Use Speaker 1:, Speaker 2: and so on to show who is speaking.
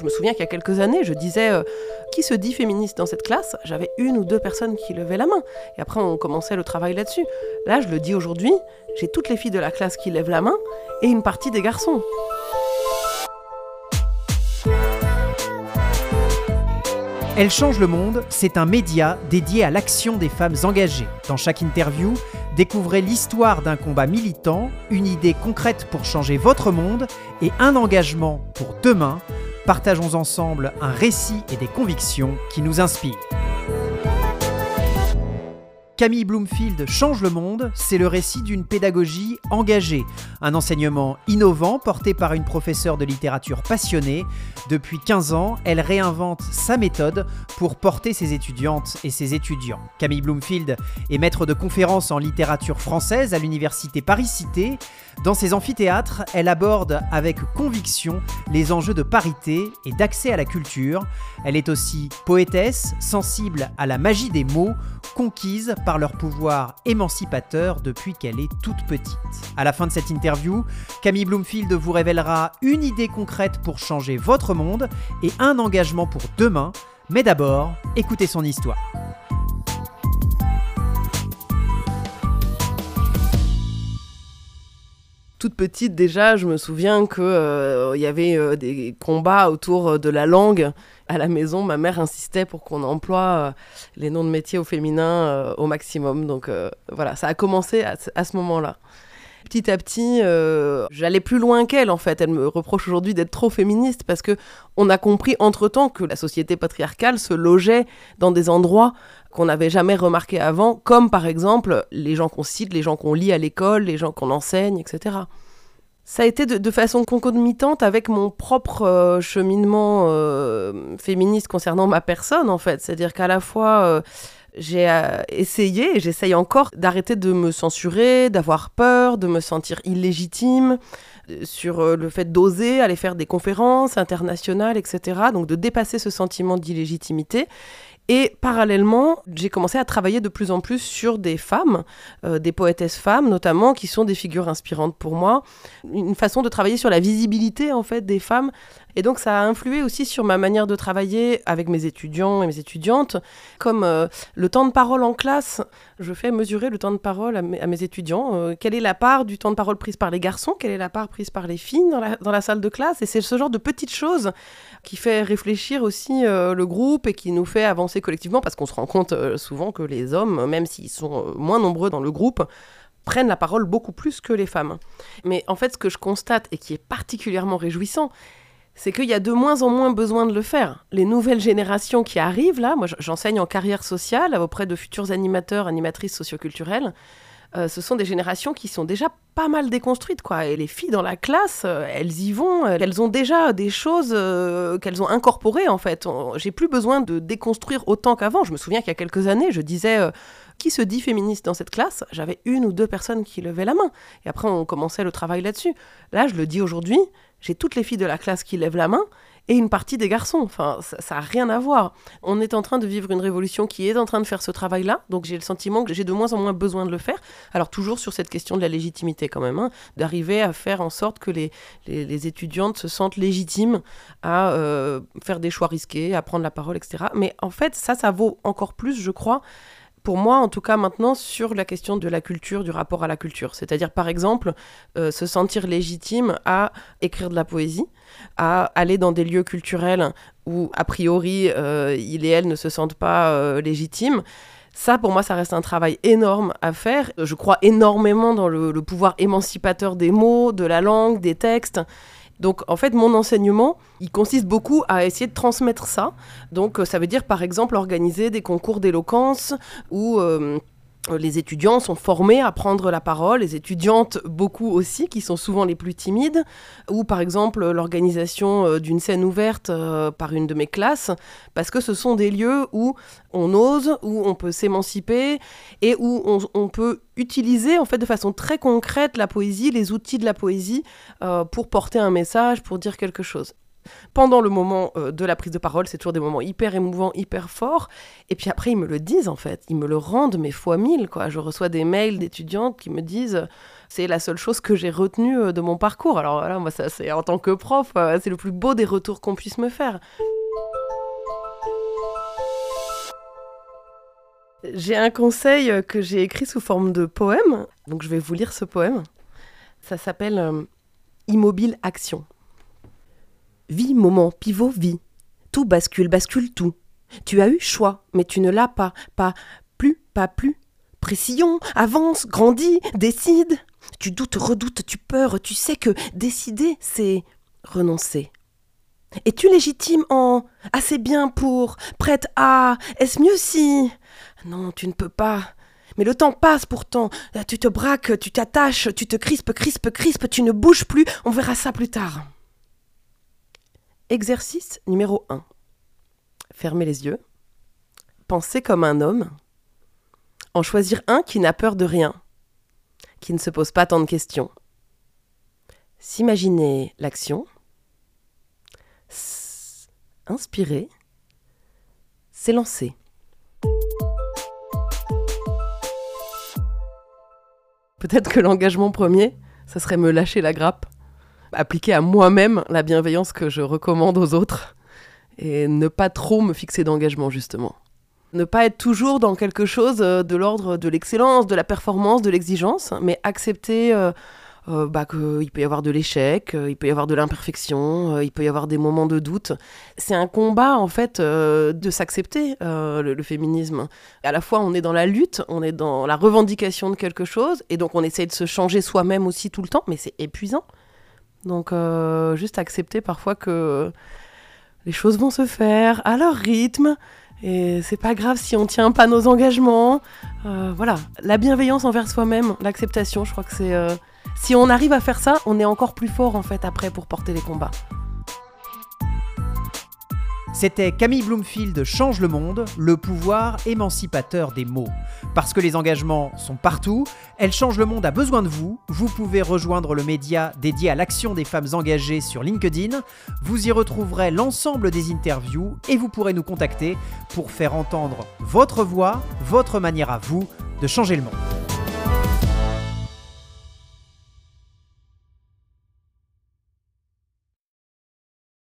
Speaker 1: Je me souviens qu'il y a quelques années, je disais euh, qui se dit féministe dans cette classe? J'avais une ou deux personnes qui levaient la main. Et après, on commençait le travail là-dessus. Là, je le dis aujourd'hui, j'ai toutes les filles de la classe qui lèvent la main et une partie des garçons.
Speaker 2: Elle change le monde, c'est un média dédié à l'action des femmes engagées. Dans chaque interview, découvrez l'histoire d'un combat militant, une idée concrète pour changer votre monde et un engagement pour demain. Partageons ensemble un récit et des convictions qui nous inspirent. Camille Bloomfield change le monde, c'est le récit d'une pédagogie engagée, un enseignement innovant porté par une professeure de littérature passionnée. Depuis 15 ans, elle réinvente sa méthode pour porter ses étudiantes et ses étudiants. Camille Bloomfield est maître de conférences en littérature française à l'université Paris-Cité. Dans ses amphithéâtres, elle aborde avec conviction les enjeux de parité et d'accès à la culture. Elle est aussi poétesse, sensible à la magie des mots, conquise par leur pouvoir émancipateur depuis qu'elle est toute petite. À la fin de cette interview, Camille Bloomfield vous révélera une idée concrète pour changer votre monde et un engagement pour demain. Mais d'abord, écoutez son histoire.
Speaker 1: Toute petite déjà, je me souviens qu'il euh, y avait euh, des combats autour euh, de la langue. À la maison, ma mère insistait pour qu'on emploie les noms de métiers au féminin au maximum. Donc voilà, ça a commencé à, ce moment-là. Petit à petit, j'allais plus loin qu'elle en fait. Elle me reproche aujourd'hui d'être trop féministe parce que on a compris entre-temps que la société patriarcale se logeait dans des endroits qu'on n'avait jamais remarqué avant, comme par exemple les gens qu'on cite, les gens qu'on lit à l'école, les gens qu'on enseigne, etc. Ça a été de, façon concomitante avec mon propre euh, cheminement euh, féministe concernant ma personne, en fait. C'est-à-dire qu'à la fois, euh, j'ai essayé, et j'essaye encore, d'arrêter de me censurer, d'avoir peur, de me sentir illégitime, sur le fait d'oser aller faire des conférences internationales, etc. Donc de dépasser ce sentiment d'illégitimité. Et parallèlement, j'ai commencé à travailler de plus en plus sur des femmes, euh, des poétesses femmes notamment, qui sont des figures inspirantes pour moi. Une façon de travailler sur la visibilité en fait des femmes et donc ça a influé aussi sur ma manière de travailler avec mes étudiants et mes étudiantes. Comme euh, le temps de parole en classe, je fais mesurer le temps de parole à mes, étudiants. Euh, quelle est la part du temps de parole prise par les garçons Quelle est la part prise par les filles dans la, salle de classe Et c'est ce genre de petites choses qui fait réfléchir aussi euh, le groupe et qui nous fait avancer collectivement parce qu'on se rend compte souvent que les hommes, même s'ils sont moins nombreux dans le groupe, prennent la parole beaucoup plus que les femmes. Mais en fait, ce que je constate et qui est particulièrement réjouissant, c'est qu'il y a de moins en moins besoin de le faire. Les nouvelles générations qui arrivent là, moi j'enseigne en carrière sociale auprès de futurs animateurs, animatrices socioculturelles. Euh, ce sont des générations qui sont déjà pas mal déconstruites, quoi. Et les filles dans la classe, euh, elles y vont, euh, elles ont déjà des choses qu'elles ont incorporées, en fait. J'ai plus besoin de déconstruire autant qu'avant. Je me souviens qu'il y a quelques années, je disais qui se dit féministe dans cette classe? J'avais une ou deux personnes qui levaient la main. Et après, on commençait le travail là-dessus. Là, je le dis aujourd'hui, j'ai toutes les filles de la classe qui lèvent la main et une partie des garçons. Enfin, ça n'a rien à voir. On est en train de vivre une révolution qui est en train de faire ce travail-là, donc j'ai le sentiment que j'ai de moins en moins besoin de le faire. Alors toujours sur cette question de la légitimité quand même, hein, d'arriver à faire en sorte que les, les, étudiantes se sentent légitimes à euh, faire des choix risqués, à prendre la parole, etc. Mais en fait, ça, ça vaut encore plus, je crois, pour moi, en tout cas maintenant, sur la question de la culture, du rapport à la culture. C'est-à-dire, par exemple, euh, se sentir légitime à écrire de la poésie, à aller dans des lieux culturels où, a priori, euh, il et elle ne se sentent pas euh, légitimes. Ça, pour moi, ça reste un travail énorme à faire. Je crois énormément dans le pouvoir émancipateur des mots, de la langue, des textes. Donc en fait, mon enseignement, il consiste beaucoup à essayer de transmettre ça. Donc euh, ça veut dire par exemple organiser des concours d'éloquence ou euh, les étudiants sont formés à prendre la parole, les étudiantes beaucoup aussi, qui sont souvent les plus timides, ou par exemple l'organisation euh, d'une scène ouverte euh, par une de mes classes, parce que ce sont des lieux où on ose, où on peut s'émanciper et où on, peut utiliser en fait de façon très concrète la poésie, les outils de la poésie pour porter un message, pour dire quelque chose pendant le moment euh, de la prise de parole, c'est toujours des moments hyper émouvants, hyper forts. Et puis après, ils me le disent en fait, ils me le rendent, mais fois mille. Quoi. Je reçois des mails d'étudiantes qui me disent C'est la seule chose que j'ai retenue euh, de mon parcours. Alors voilà, moi, ça, c'est en tant que prof, euh, c'est le plus beau des retours qu'on puisse me faire. J'ai un conseil euh, que j'ai écrit sous forme de poème, donc je vais vous lire ce poème. Ça s'appelle euh, Immobile Action. Vie, moment, pivot, vie. Tout bascule, bascule tout. Tu as eu choix, mais tu ne l'as pas. Pas plus, pas plus. Précision, avance, grandis, décide. Tu doutes, redoutes, tu peurs, tu sais que décider, c'est renoncer. Es-tu légitime en assez bien pour, prête à, est-ce mieux si? Non, tu ne peux pas. Mais le temps passe pourtant. Tu te braques, tu t'attaches, tu te crispes, crispes, crispes, tu ne bouges plus. On verra ça plus tard. Exercice numéro 1. Fermez les yeux. Pensez comme un homme. En choisir un qui n'a peur de rien, qui ne se pose pas tant de questions. S'imaginer l'action. Inspirer. S'élancer. Peut-être que l'engagement premier, ça serait me lâcher la grappe, appliquer à moi-même la bienveillance que je recommande aux autres et ne pas trop me fixer d'engagement justement. Ne pas être toujours dans quelque chose euh, de l'ordre de l'excellence, de la performance, de l'exigence, mais accepter euh, euh, bah, qu'il peut y avoir de l'échec, il peut y avoir de l'imperfection, il peut y avoir des moments de doute. C'est un combat en fait de s'accepter, le, le féminisme. À la fois on est dans la lutte, on est dans la revendication de quelque chose, et donc on essaye de se changer soi-même aussi tout le temps, mais c'est épuisant. Donc euh, juste accepter parfois que les choses vont se faire à leur rythme. Et c'est pas grave si on tient pas nos engagements. Euh, voilà, la bienveillance envers soi-même, l'acceptation, je crois que c'est. euh, Si on arrive à faire ça, on est encore plus fort en fait après pour porter les combats.
Speaker 2: C'était Camille Bloomfield Change le monde, le pouvoir émancipateur des mots. Parce que les engagements sont partout, Elle change le monde a besoin de vous. Vous pouvez rejoindre le média dédié à l'action des femmes engagées sur LinkedIn. Vous y retrouverez l'ensemble des interviews et vous pourrez nous contacter pour faire entendre votre voix, votre manière à vous de changer le monde.